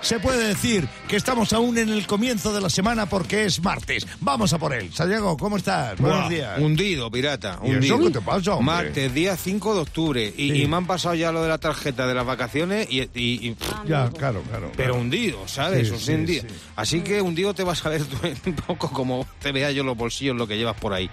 Se puede decir que estamos aún en el comienzo de la semana porque es martes. Vamos a por él. Santiago, ¿cómo estás? Buenos días. Hundido, pirata. ¿Y eso Hundido. qué te pasa, hombre? Martes, día 5 de octubre. Y, Sí. y me han pasado ya lo de la tarjeta de las vacaciones y... y- y- Ya, claro, claro. pero hundido, ¿sabes? Sí, O sea, sí, hundido. sí. Así que hundido te vas a ver un poco como te vea yo los bolsillos, lo que llevas por ahí.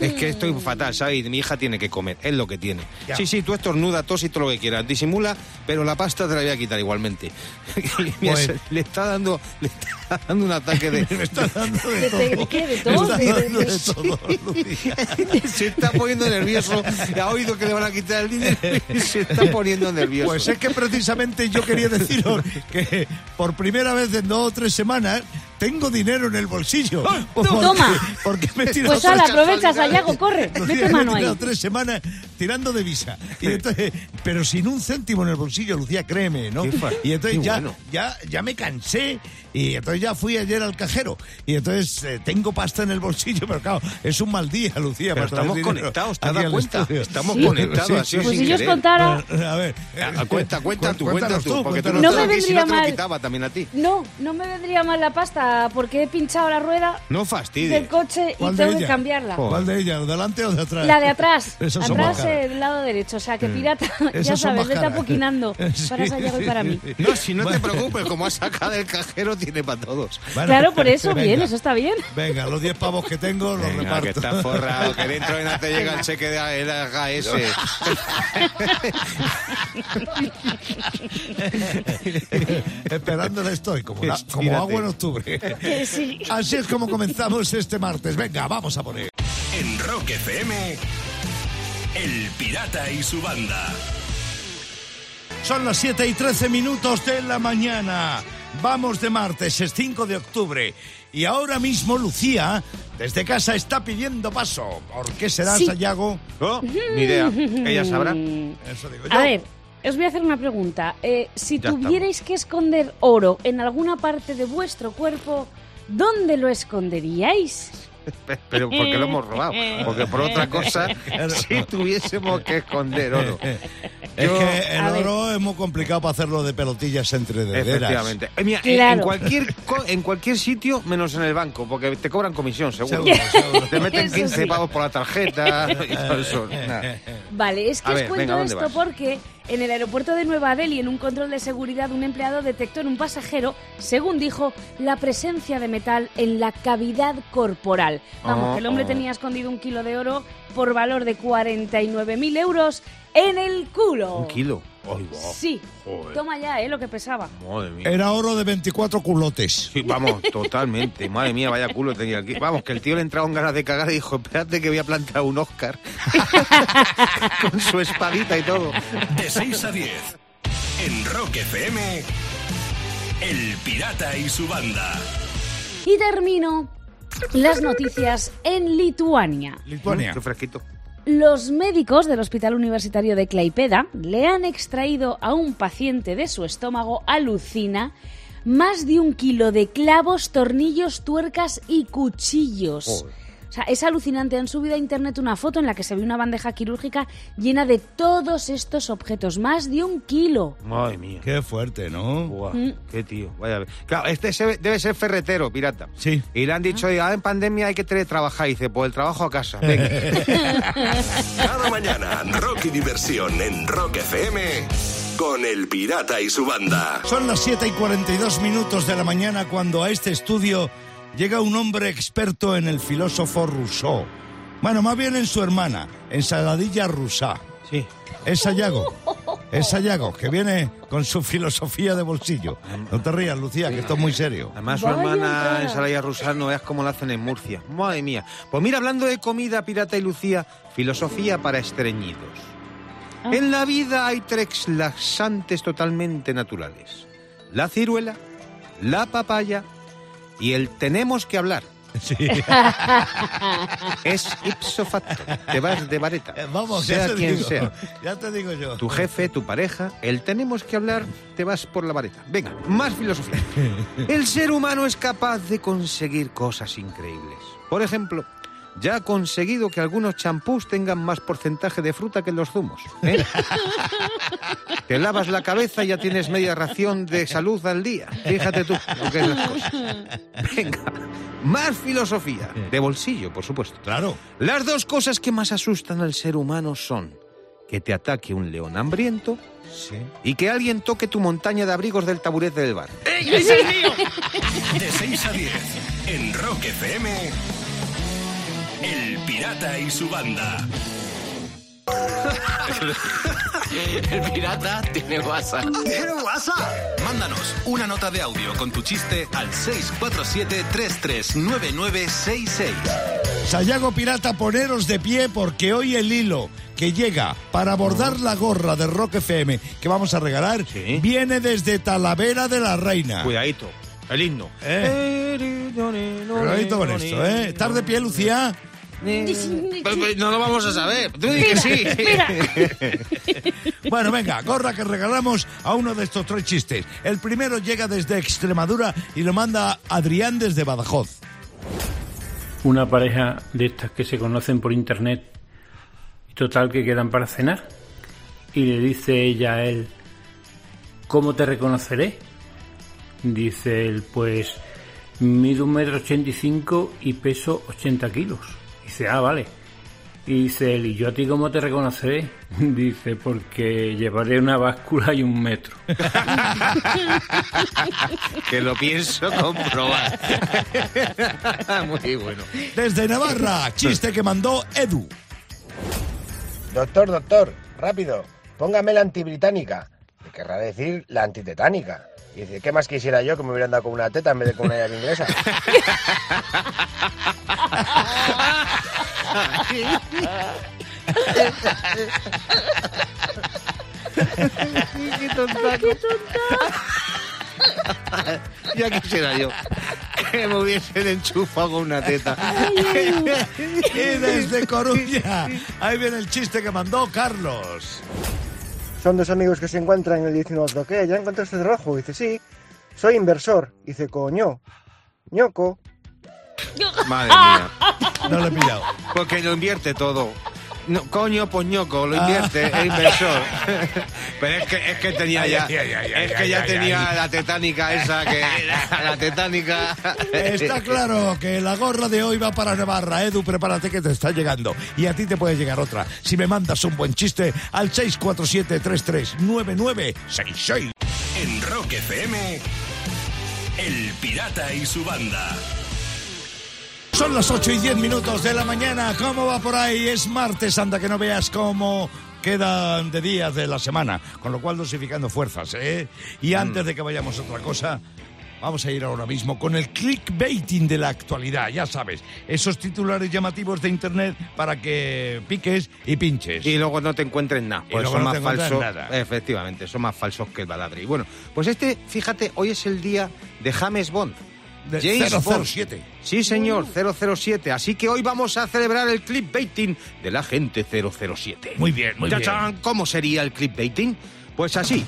Es que estoy fatal, ¿sabes? Mi hija tiene que comer, es lo que tiene. Ya. Sí, sí, tú estornuda, tos y todo lo que quieras. Disimula, pero la pasta te la voy a quitar igualmente. Mira, Pues- se- le está dando le está dando un ataque de... Me está dando de ¿De- de- todo. de qué? ¿De Me tos? está ¿De- de- dando de todo, Lucía. se está poniendo nervioso. Ha oído que le van a quitar el dinero y se está poniendo nervioso. Pues es que precisamente yo quería deciros que por primera vez en dos o tres semanas tengo dinero en el bolsillo. Porque- Toma. Porque me he tirado Pues ahora tres- aprovecha, Sayago, corre, mete mano ahí. tres semanas tirando de visa. Y entonces, pero sin un céntimo en el bolsillo, Lucía, créeme, ¿no? Y entonces qué ya, bueno. ya, ya me cansé y entonces ya fui ayer al cajero. Y entonces eh, tengo pasta en el bolsillo, pero claro, es un mal día, Lucía. Pero para estamos conectados, ¿te has aquí dado al cuenta? Estamos Sí. conectados, Sí, así sí, Pues sin si yo os contara... A ver. Ah, cuenta, cuenta tú, cuenta Cuéntanos tú, porque tú no, No me si vendría no te lo mal. quitaba también a ti. No, no me vendría mal la pasta porque he pinchado la rueda No fastidies. del coche y ¿Cuál de tengo que cambiarla. ¿Cuál de ellas? ¿De delante o de atrás? La de atrás, son atrás más caras. el lado derecho, o sea que pirata, ya sabes, Sí, para Sayago y para mí. No, si no te preocupes, como has sacado el cajero, tiene para todos. Bueno, Claro, por eso, venga. bien, eso está bien. Venga, los 10 pavos que tengo los Venga, reparto. que está forrado, que dentro de nada te llega el cheque de el AGS. Esperándole estoy, como, la- agua en octubre. Sí. Así es como comenzamos este martes. Venga, vamos a poner. En Rock FM, El Pirata y su banda. Son las 7 y 13 minutos de la mañana. Vamos de martes, es 5 de octubre. Y ahora mismo Lucía, desde casa, está pidiendo paso. ¿Por qué será, Sí. Sayago? Oh, ni idea. Ella sabrá. Eso digo yo. A ver, os voy a hacer una pregunta. Eh, si Ya tuvierais que esconder oro en alguna parte de vuestro cuerpo, ¿dónde lo esconderíais? Pero porque lo hemos robado. Porque por otra cosa, si tuviésemos que esconder oro. Es Yo- que el ver. oro es muy complicado para hacerlo de pelotillas entre dederas. Efectivamente. Eh, mira, en- Claro. en, cualquier, co- en cualquier sitio, menos en el banco, porque te cobran comisión, seguro. Seguro, seguro. Te meten Eso 15 sí. pavos por la tarjeta y todo eso. Nada. Vale, es que A os ver, cuento venga, ¿dónde esto vas? porque en el aeropuerto de Nueva Delhi, en un control de seguridad, un empleado detectó en un pasajero, según dijo, la presencia de metal en la cavidad corporal. Vamos, Oh, que el hombre oh. tenía escondido un kilo de oro por valor de 49.000 euros en el culo. Un kilo. Sí. Joder. Toma ya, ¿eh? Lo que pesaba. Madre mía. Era oro de 24 culotes. Sí, vamos, totalmente. Madre mía, vaya culo tenía aquí. Vamos, que el tío le entraba en ganas de cagar y dijo, espérate que voy a plantar un Oscar. Con su espadita y todo. De 6 a 10. En Rock FM, El Pirata y su banda. Y termino las noticias en Lituania. Lituania. Qué fresquito. Los médicos del Hospital Universitario de Klaipeda le han extraído a un paciente de su estómago, alucina, más de un kilo de clavos, tornillos, tuercas y cuchillos. O sea, es alucinante. Han subido a internet una foto en la que se ve una bandeja quirúrgica llena de todos estos objetos, más de un kilo. Madre mía. Qué fuerte, ¿no? Mm. qué tío. Vaya a ver. Claro, este se- debe ser ferretero, pirata. Sí. Y le han dicho, ah, en pandemia hay que teletrabajar. Y dice, pues el trabajo a casa. Venga. Cada mañana, rock y diversión en Rock FM con El Pirata y su banda. Son las 7 y 42 minutos de la mañana cuando a este estudio llega un hombre experto en el filósofo Rousseau. Bueno, más bien en su hermana, en Saladilla Rousseau. sí. Es Sayago. Es Sayago, que viene con su filosofía de bolsillo. No te rías, Lucía, que esto es muy serio. Además, su hermana entrada. en Salaya Rusal no veas cómo la hacen en Murcia. Madre mía. Pues mira, hablando de comida, pirata y Lucía, filosofía para estreñidos. Ah. En la vida hay tres laxantes totalmente naturales. La ciruela, la papaya y el tenemos que hablar. Sí. Es ipso facto. Te vas de vareta. Eh, Vamos, sea ya te quien digo. sea. Ya te digo yo. Tu jefe, tu pareja, el tenemos que hablar, te vas por la vareta. Venga, más filosofía. El ser humano es capaz de conseguir cosas increíbles. Por ejemplo, ya ha conseguido que algunos champús tengan más porcentaje de fruta que los zumos. ¿eh? Te lavas la cabeza y ya tienes media ración de salud al día. Fíjate tú lo que es las cosas. Venga, más filosofía. De bolsillo, por supuesto. Claro. Las dos cosas que más asustan al ser humano son que te ataque un león hambriento Sí. y que alguien toque tu montaña de abrigos del taburete del bar. De 6 a 10 en Rock FM. El Pirata y su banda. El pirata tiene WhatsApp. ¿Tiene WhatsApp? Mándanos una nota de audio con tu chiste al 647-339966. Sayago Pirata, poneros de pie porque hoy el hilo que llega para bordar la gorra de Rock FM que vamos a regalar Sí. viene desde Talavera de la Reina. Cuidadito, el himno. Cuidadito con esto, ¿eh? ¿Estar de pie, Lucía? Pues, No lo vamos a saber. Tú di que sí. Bueno, venga, gorra que regalamos a uno de estos tres chistes. El primero llega desde Extremadura y lo manda Adrián desde Badajoz. una pareja de estas que se conocen por internet y total que quedan para cenar y le dice ella a él ¿cómo te reconoceré? dice él pues mido un metro ochenta y cinco y peso 80 kilos dice ah vale y dice él ¿y yo a ti cómo te reconoceré? dice porque llevaré una báscula y un metro Que lo pienso comprobar. Muy bueno. Desde Navarra, chiste que mandó Edu. Doctor, doctor, rápido, póngame la antibritánica. Que querrá decir la antitetánica. Y dice, ¿qué más quisiera yo que me hubieran dado con una teta en vez de con una llave inglesa? Qué tontaco. ya quisiera yo que me hubiesen enchufado con una teta. Y desde Coruña, ahí viene el chiste que mandó Carlos. Son dos amigos que se encuentran y le dicen otro, ¿qué? ¿Ya encontraste rojo? dice, sí, soy inversor. dice, coño, ñoco. Madre mía. No lo he pillado. Porque lo invierte todo. No, coño, poñoco, lo invierte, es inversor. Pero es que, es que tenía ya. Ay, ay, ay, ay, es que ay, ya ay, tenía ay. la tetánica esa que. La tetánica. Está claro que la gorra de hoy va para Navarra. Edu, prepárate que te está llegando. Y a ti te puede llegar otra. Si me mandas un buen chiste al 647-339966. En Rock FM. El Pirata y su banda. Son las 8 y 10 minutos de la mañana. ¿Cómo va por ahí? Es martes, anda que no veas cómo quedan de días de la semana. Con lo cual dosificando fuerzas, ¿eh? Y antes de que vayamos a otra cosa, vamos a ir ahora mismo con el clickbaiting de la actualidad. Ya sabes, esos titulares llamativos de internet para que piques y pinches. Y luego no te encuentres nada. Y Pues luego son no más falsos. nada. Efectivamente, son más falsos que el baladri. Bueno, pues este, fíjate, hoy es el día de James Bond. James Bond. 007. Sí, señor, 007. Así que hoy vamos a celebrar el clickbaiting de la gente 007. Muy bien, muy bien. ¡Tachán! ¿Cómo sería el clickbaiting? Pues así.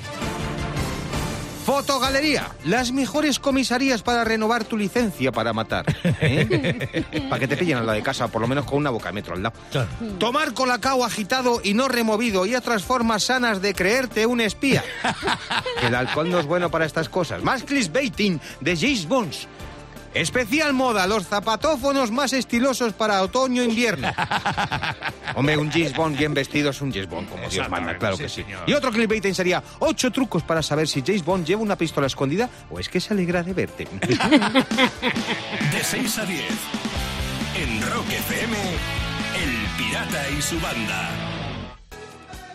Fotogalería, las mejores comisarías para renovar tu licencia para matar. ¿eh? para que te pillen a la de casa, por lo menos con una boca de metro al lado. Claro. Tomar colacao agitado y no removido y otras formas sanas de creerte un espía. el alcohol no es bueno para estas cosas. Más clickbaiting de James Bond. Especial moda, los zapatófonos más estilosos para otoño-invierno. Hombre, un James Bond bien vestido es un James Bond, como Dios manda, claro sí, que sí. señor. Y otro clickbaiting sería ocho trucos para saber si James Bond lleva una pistola escondida o es que se alegra de verte. De 6 a 10. En Rock FM. El Pirata y su banda.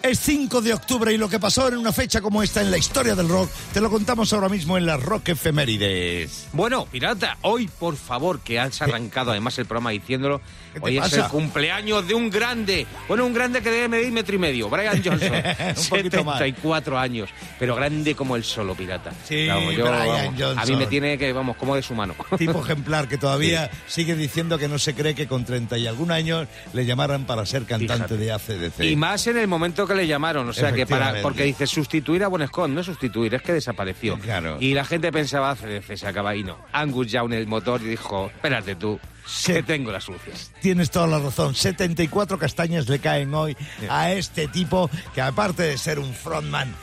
Es 5 de octubre y lo que pasó en una fecha como esta en la historia del rock te lo contamos ahora mismo en las Rock Efemérides. Bueno, pirata, hoy por favor, que has arrancado además el programa diciéndolo, ¿Qué te hoy es el cumpleaños de un grande. Bueno, un grande que debe medir metro y medio, Brian Johnson. Un poquito más. 74 años, pero grande como el solo pirata. Sí, Brian Johnson. A mí me tiene que, vamos, como de su mano. Tipo ejemplar que todavía sigue diciendo que no se cree que con 30 y algún años le llamaran para ser cantante Fíjate. de ACDC. Y más en el momento que le llamaron, o sea que para porque dice sustituir a Bon Scott, no sustituir, es que desapareció. Claro. Y la gente pensaba, se, se acaba y no. Angus Young el motor y dijo, espérate tú, que tengo la solución. Tienes toda la razón. 74 castañas le caen hoy a este tipo que aparte de ser un frontman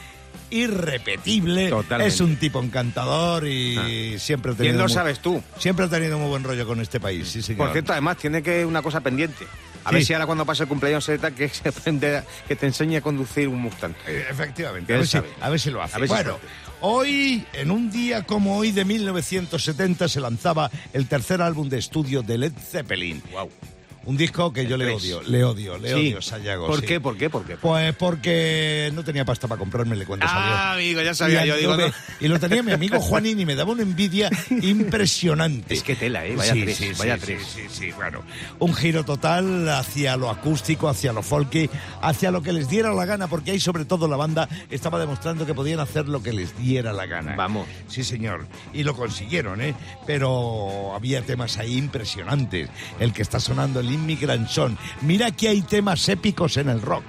irrepetible, Totalmente. es un tipo encantador y siempre ha tenido ¿Quién lo muy- sabes tú? Siempre ha tenido muy buen rollo con este país, sí señor. Por cierto, además tiene que una cosa pendiente. A ver si ahora cuando pase el cumpleaños trata que se aprende a- que te enseñe a conducir un Mustang. Efectivamente, a ver, si, sabe. a ver si lo hace. Si bueno, hoy, en un día como hoy de 1970, se lanzaba el tercer álbum de estudio de Led Zeppelin. Wow. Un disco que yo le odio, le odio, le Sí. odio, Sayago. ¿Por sí. qué? ¿Por qué? ¿Por qué? Pues porque no tenía pasta para comprármele cuando salió. Ah, amigo, ya sabía y, yo, digo, no. y lo tenía mi amigo Juanín y me daba una envidia impresionante. Es que tela, ¿eh? Vaya Sí, tres, vaya tres. Sí, sí, sí, bueno. Un giro total hacia lo acústico, hacia lo folky, hacia lo que les diera la gana, porque ahí sobre todo la banda estaba demostrando que podían hacer lo que les diera la gana. Vamos. Sí, señor. Y lo consiguieron, ¿eh? Pero había temas ahí impresionantes. El que está sonando, el Song. Mira que hay temas épicos en el rock.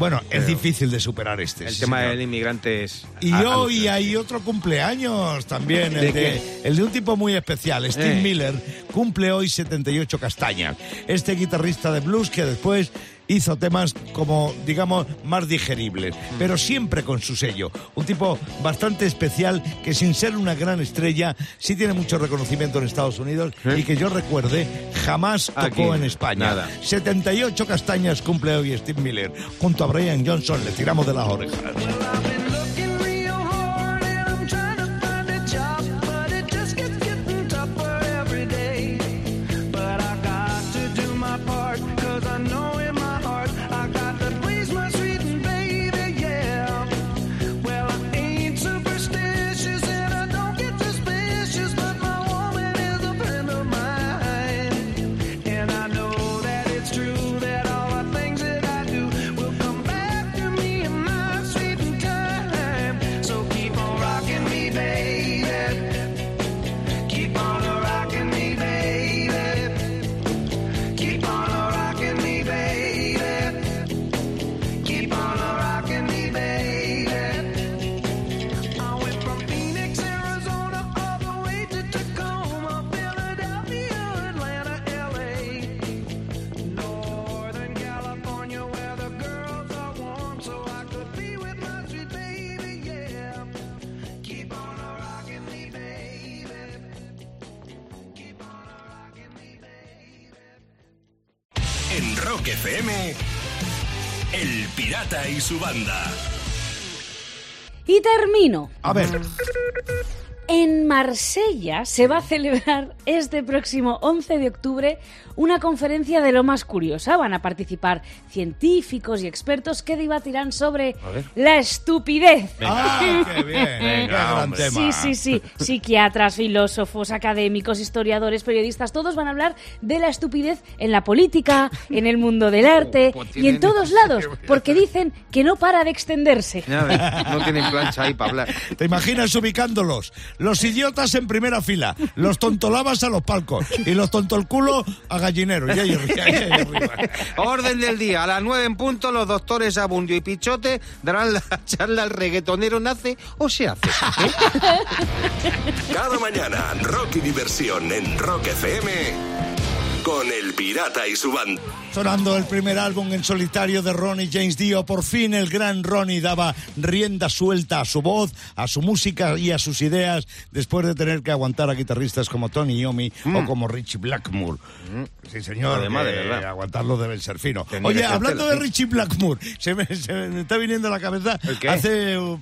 Bueno, es difícil de superar este. ¿Mm? El sí, tema señor. del inmigrante es... Y a- hoy hay otro cumpleaños también, el de un tipo muy especial, Steve Eh. Miller, cumple hoy 78 castañas. Este guitarrista de blues que después hizo temas como, digamos, más digeribles, pero siempre con su sello. Un tipo bastante especial que sin ser una gran estrella, sí tiene mucho reconocimiento en Estados Unidos y que yo recuerde, jamás tocó Aquí, en España. nada. 78 castañas cumple hoy Steve Miller. Junto a Brian Johnson le tiramos de las orejas. Y su banda. Y termino. A ver, Marsella se va a celebrar este próximo 11 de octubre una conferencia de lo más curiosa. Van a participar científicos y expertos que debatirán sobre la estupidez. ¡Ah, qué bien! Sí, sí, sí. Psiquiatras, filósofos, académicos, historiadores, periodistas, todos van a hablar de la estupidez en la política, en el mundo del arte pues y en todos lados, porque dicen que no para de extenderse. No tienen plancha ahí para hablar. ¿Te imaginas ubicándolos? Los idiotas en primera fila, los tontolabas a los palcos y los tontolculos a gallineros. Y ahí, ahí arriba. Orden del día, a las nueve en punto, los doctores Abundio y Pichote darán la charla al reggaetonero nace o se hace. Cada mañana, rock y diversión en Rock FM con El Pirata y su banda. Sonando el primer álbum en solitario de Ronnie James Dio, por fin el gran Ronnie daba rienda suelta a su voz, a su música y a sus ideas, después de tener que aguantar a guitarristas como Tony Iommi o como Richie Blackmore. Sí, señor, Además, de verdad. aguantarlo deben ser fino. Oye, hablando de. Richie Blackmore, se me, se me está viniendo a la cabeza hace... uh,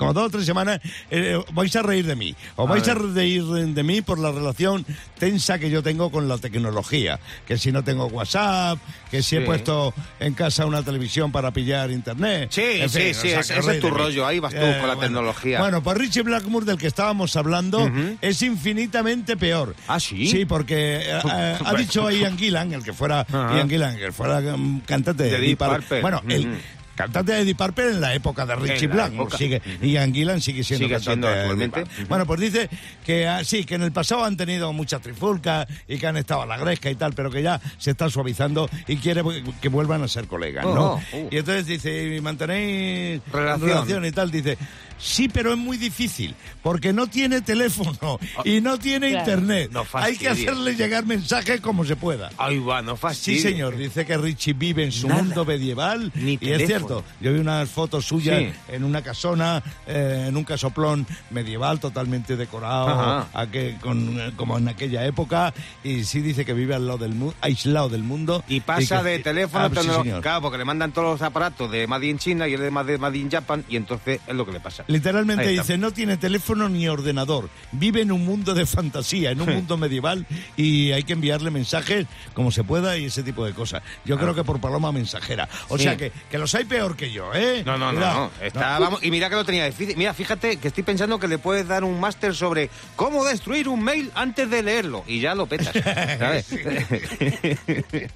como dos o tres semanas, eh, vais a reír de mí. O vais a reír de, de mí por la relación tensa que yo tengo con la tecnología. Que si no tengo WhatsApp, que si he puesto en casa una televisión para pillar internet. Sí, En sí, fin, sí, o sea, ese- es tu rollo, ahí vas tú con la bueno. tecnología. Bueno, pues Richie Blackmore, del que estábamos hablando, es infinitamente peor. ¿Ah, sí? Sí, porque eh, eh, ha dicho a Ian Gillan, el que fuera. Ian Gillan, el que fuera mm, cantante de, De Deep Purple. Bueno, el Ujú. Cantante de Deep Purple en la época de Richie época. Sigue, y Ian Gillan sigue siendo Sigue cantante siendo actualmente. Bueno, pues dice que ah, sí, que en el pasado han tenido mucha trifulca y que han estado a la gresca y tal, pero que ya se está suavizando y quiere que vuelvan a ser colegas, ¿no? Oh, oh. Y entonces dice, ¿y mantenéis Relación. relación y tal? Dice, sí, pero es muy difícil, porque no tiene teléfono y no tiene Claro. internet. No Hay que hacerle llegar mensajes como se pueda. Ay, va, no Sí, señor, dice que Richie vive en su Nada. mundo medieval Ni y es cierto. Yo vi unas fotos suyas Sí. en una casona, eh, en un casoplón medieval totalmente decorado, Ajá. a que- con, eh, como en aquella época, y sí dice que vive al lado del mu- aislado del mundo. Y pasa que- de teléfono, Ah, sí, señor. claro, porque le mandan todos los aparatos de Made in China y él de Made in Japan, y entonces es lo que le pasa. Literalmente dice, no tiene teléfono ni ordenador, vive en un mundo de fantasía, en un mundo medieval y hay que enviarle mensajes como se pueda y ese tipo de cosas. Yo creo que por paloma mensajera. O Ah. Sí. sea que, que los hay peor que yo, ¿eh? No, no, no. Está, vamos, y mira que lo tenía difícil. Mira, fíjate que estoy pensando que le puedes dar un máster sobre cómo destruir un mail antes de leerlo. Y ya lo petas. ¿Sabes?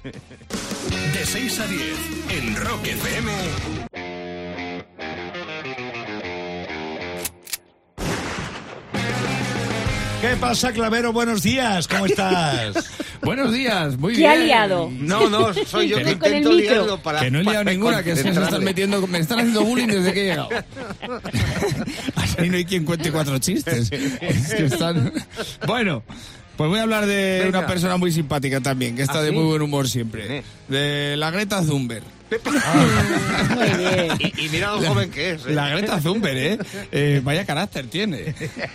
De 6 a 10 en Rock FM. ¿Qué pasa, Clavero? Buenos días, ¿cómo estás? Buenos días, muy ¿Qué bien. ha liado? No, no, soy yo que Con el intento liarlo para. Que no he liado para ninguna, que se están concentrarme. metiendo, me están haciendo bullying desde que he llegado. Así no hay quien cuente cuatro chistes. Es que están... Bueno, pues voy a hablar de Venga. una persona muy simpática también, que está ¿Ah, de sí? muy buen humor siempre. ¿Quién De la Greta Thunberg. Muy bien. Y, y mira lo joven que es. ¿eh? La Greta Thunberg, ¿eh? Eh, Vaya carácter tiene.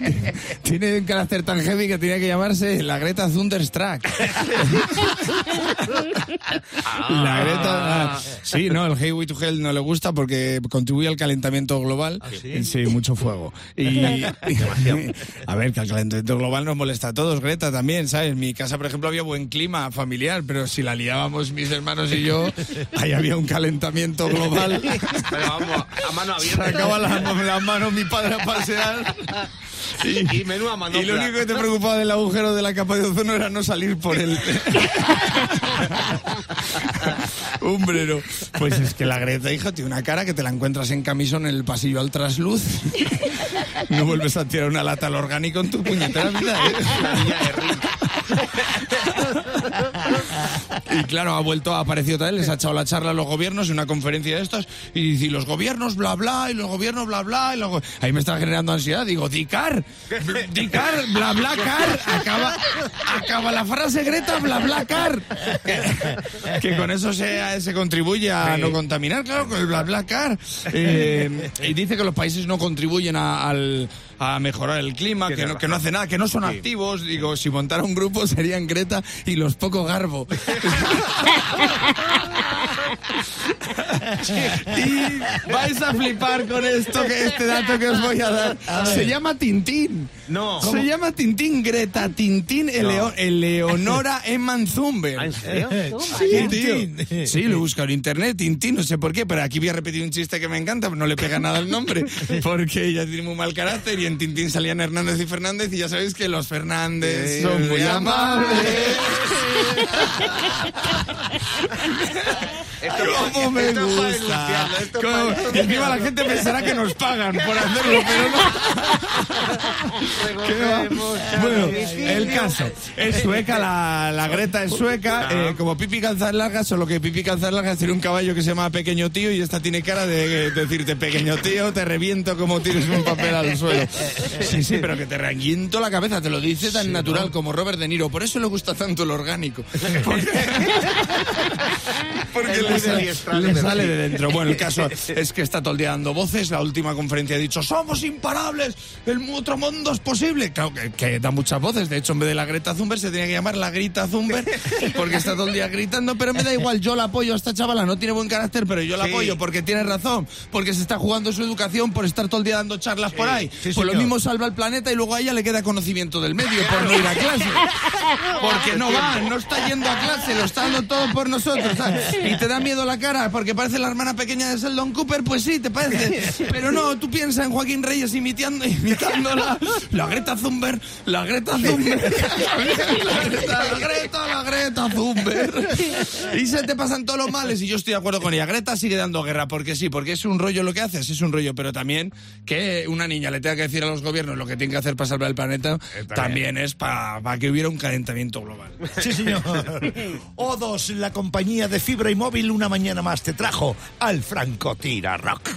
tiene un carácter tan heavy que tenía que llamarse la Greta Thunderstruck. la Greta... ah, sí, no, el We to Hell no le gusta porque contribuye al calentamiento global. sí? mucho fuego. Y, a ver, que el calentamiento global nos molesta a todos, Greta también, ¿sabes? En mi casa, por ejemplo, había buen clima familiar, pero si la liábamos mis hermanos y yo, ahí había un calentamiento global. Pero vamos, a mano abierta. Sacaba las las manos mi padre a pasear. Y, y menuda manopla. Y lo único que te preocupaba del agujero de la capa de ozono era no salir por el umbrero. Pues es que la Greta, hija, tiene una cara que te la encuentras en camisón en el pasillo al trasluz. No vuelves a tirar una lata al orgánico en tu puñetera vida, ¿eh? La niña de Rick. Y claro, ha vuelto, ha aparecido tal, les ha echado la charla a los gobiernos en una conferencia de estas y dice, y los gobiernos bla bla, y los gobiernos bla bla, y los go- ahí me está generando ansiedad, digo, Dicar, Dicar, bla bla car, acaba, acaba la frase Greta, bla bla car. Que, que con eso se, se contribuye a no contaminar, claro, con el bla bla car. Eh, y dice que los países no contribuyen a, al- a mejorar el clima, que no, que no hace nada, que no son activos. Digo, si montara un grupo serían Greta y los poco garbo. y vais a flipar con esto, que este dato que os voy a dar. Se llama Tintín. No. Se llama Tintín Greta Tintín Eleo- Eleonora Eman Zumber. ¿Ah, ¿En serio? Sí, tío. Tintín. Sí, lo he buscado en internet, Tintín, no sé por qué, pero aquí voy a repetir un chiste que me encanta, no le pega nada el nombre, porque ella tiene muy mal carácter y en Tintín salían Hernández y Fernández y ya sabéis que los Fernández son muy amables. Esto ¿Cómo me esto gusta? esto Y encima la gente pensará que nos pagan por hacerlo, pero no. Bueno, el caso. Es sueca, la, la Greta es sueca. eh, como Pipi Calzas Largas, solo que Pipi Calzas Largas tiene un caballo que se llama Pequeño Tío y esta tiene cara de, decirte, Pequeño Tío, te reviento como tienes un papel al suelo. Sí, sí, pero que te reviento la cabeza, te lo dice tan natural como Robert De Niro. Por eso le gusta tanto el orgánico. Porque, le, sale, le de dentro. Bueno, el caso es que está todo el día dando voces. La última conferencia ha dicho, somos imparables, el otro mundo es posible. Claro que, que da muchas voces. De hecho, en vez de la Greta Thunberg se tenía que llamar la Grita Thunberg porque está todo el día gritando. Pero me da igual, yo la apoyo a esta chavala. No tiene buen carácter, pero yo la Sí. apoyo porque tiene razón. Porque se está jugando su educación por estar todo el día dando charlas por ahí. sí, pues lo mismo salva el planeta y luego a ella le queda conocimiento del medio por no ir a clase. Porque no va, no está está yendo a clase, lo está dando todo por nosotros, ¿sabes? Y te da miedo la cara porque parece la hermana pequeña de Sheldon Cooper, pues sí, te parece. Pero no, tú piensas en Joaquín Reyes imitando, imitándola. La Greta Thunberg, la Greta Thunberg. La Greta, la Greta, la Greta Thunberg. Y se te pasan todos los males y yo estoy de acuerdo con ella. Greta sigue dando guerra porque sí, porque es un rollo lo que haces, es un rollo, pero también que una niña le tenga que decir a los gobiernos lo que tiene que hacer para salvar el planeta, también es para que hubiera un calentamiento global. Sí, señor. O2, la compañía de fibra y móvil, una mañana más te trajo al Francotira Rock.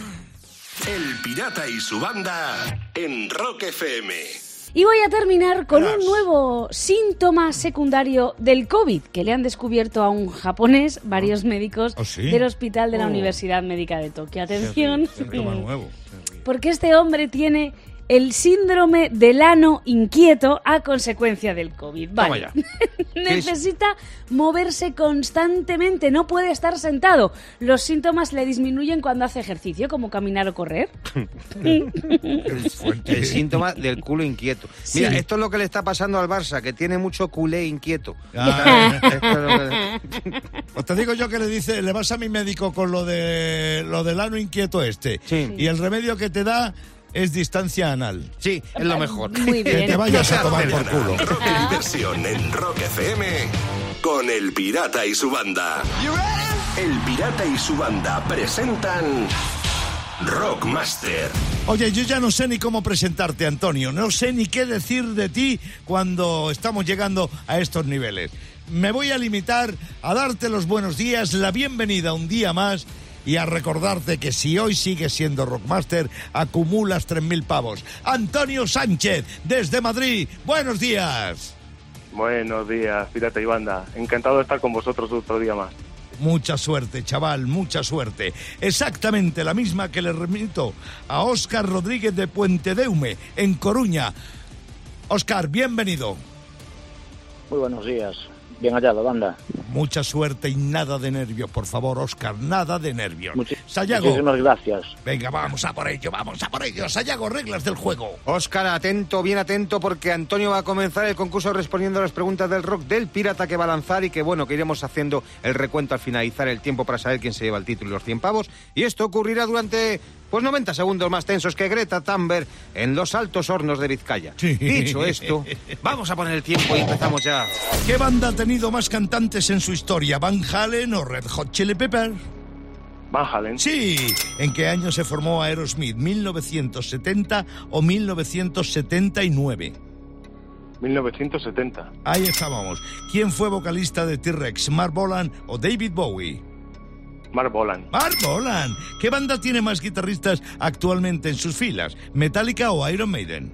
El pirata y su banda en Rock FM. Y voy a terminar con un nuevo síntoma secundario del COVID que le han descubierto a un japonés varios médicos ¿Ah, sí? del hospital de la Oh. Universidad Médica de Tokio. Atención, nuevo. porque este hombre tiene el síndrome del ano inquieto a consecuencia del COVID. Vale. ya. Necesita moverse constantemente, no puede estar sentado. Los síntomas le disminuyen cuando hace ejercicio, como caminar o correr. El síntoma del culo inquieto. Mira, esto es lo que le está pasando al Barça, que tiene mucho culé inquieto. Ah. Es que- Pues te digo yo que le dice, le vas a mi médico con lo de lo del ano inquieto este. Y el remedio que te da es distancia anal. Sí, es lo mejor. Muy Que bien. te vayas a tomar por culo. Rock diversión en Rock FM con El Pirata y su banda. El Pirata y su banda presentan Rockmaster. Oye, yo ya no sé ni cómo presentarte, Antonio. No sé ni qué decir de ti cuando estamos llegando a estos niveles. Me voy a limitar a darte los buenos días, la bienvenida un día más y a recordarte que si hoy sigues siendo Rockmaster, acumulas 3.000 pavos. Antonio Sánchez, desde Madrid. Buenos días. Buenos días, Pirata y Banda. Encantado de estar con vosotros otro día más. Mucha suerte, chaval, mucha suerte. Exactamente la misma que le remito a Óscar Rodríguez de Puente Deume, en Coruña. Óscar, bienvenido. Muy buenos días. Bien hallado, banda. Mucha suerte y nada de nervios, por favor, Óscar, nada de nervios. Muchi- Sayago, Muchísimas gracias. venga, vamos a por ello, vamos a por ello. Sayago, reglas del juego. Óscar, atento, bien atento, porque Antonio va a comenzar el concurso respondiendo a las preguntas del rock del pirata que va a lanzar y que, bueno, que iremos haciendo el recuento al finalizar el tiempo para saber quién se lleva el título y los 100 pavos. Y esto ocurrirá durante, pues, 90 segundos más tensos que Greta Thunberg en los altos hornos de Vizcaya. Sí. Dicho esto, vamos a poner el tiempo y empezamos ya. ¿Qué banda ha tenido más cantantes en su historia? ¿Van Halen o Red Hot Chili Peppers? Van Halen. Sí. ¿En qué año se formó Aerosmith? ¿1970 o 1979? 1970. Ahí estábamos. ¿Quién fue vocalista de T-Rex? ¿Mark Bolan o David Bowie? Mark Bolan. Mark Bolan. ¿Qué banda tiene más guitarristas actualmente en sus filas? ¿Metallica o Iron Maiden?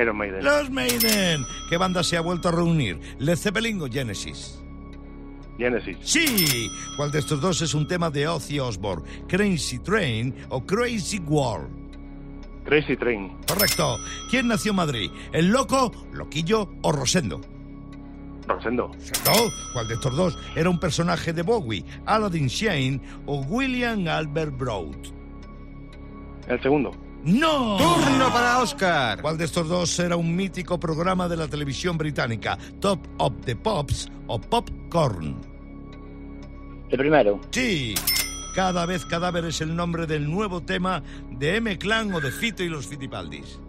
Iron Maiden. Los Maiden. ¿Qué banda se ha vuelto a reunir? ¿Led Zeppelin o Genesis? Genesis. Sí. ¿Cuál de estos dos es un tema de Ozzy Osbourne? ¿Crazy Train o Crazy World? Crazy Train. Correcto. ¿Quién nació en Madrid? ¿El Loco, Loquillo o Rosendo? Rosendo. ¿No? ¿Cuál de estos dos era un personaje de Bowie? ¿Aladdin Shane o William Albert Broad? El segundo. ¡No! Turno para Óscar. ¿Cuál de estos dos era un mítico programa de la televisión británica? ¿Top of the Pops o Popcorn? El primero. Sí. Cada vez cadáver es el nombre del nuevo tema de M Clan o de Fito y los Fitipaldis.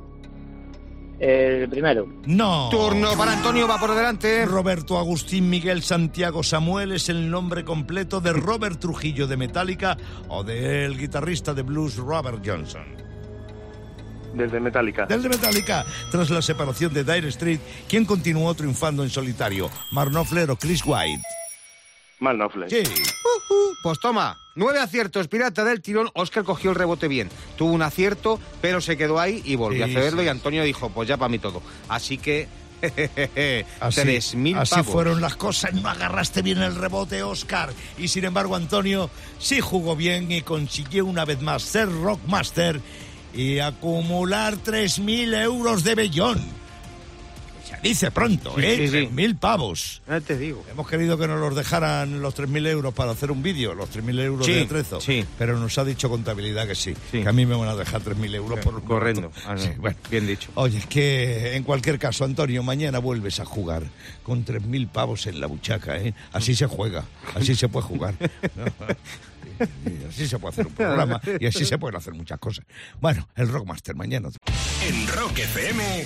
El primero. No. Turno para Antonio, va por delante. Roberto Agustín Miguel Santiago Samuel es el nombre completo de Robert Trujillo de Metallica o del guitarrista de blues Robert Johnson. Desde Metallica. Del de Metallica, tras la separación de Dire Street, ¿quién continuó triunfando en solitario? ¿Mark Knopfler o Chris White? Mal Knopfler. Sí. Pues toma, nueve aciertos, pirata del tirón. Óscar cogió el rebote bien. Tuvo un acierto, pero se quedó ahí y volvió Sí, a cederlo. sí. Y Antonio dijo: Pues ya para mí todo. Así que. Tres mil así pavos. fueron las cosas, no agarraste bien el rebote, Oscar. Y sin embargo, Antonio sí jugó bien y consiguió una vez más ser Rockmaster y acumular 3.000 euros de bellón. Se dice pronto, Sí, ¿eh? sí, sí. 3.000 pavos. Ya te digo. Hemos querido que nos los dejaran los 3.000 euros para hacer un vídeo, los 3.000 euros Sí, de atrezo. sí. Pero nos ha dicho contabilidad que sí, Sí. que a mí me van a dejar 3.000 euros por Correcto. Ah, no. Sí, bueno. Bien dicho. Oye, es que en cualquier caso, Antonio, mañana vuelves a jugar con 3.000 pavos en la buchaca, ¿eh? Así se juega, así se puede jugar. ¿no? Y así se puede hacer un programa y así se pueden hacer muchas cosas. Bueno, el Rockmaster mañana. En Rock FM,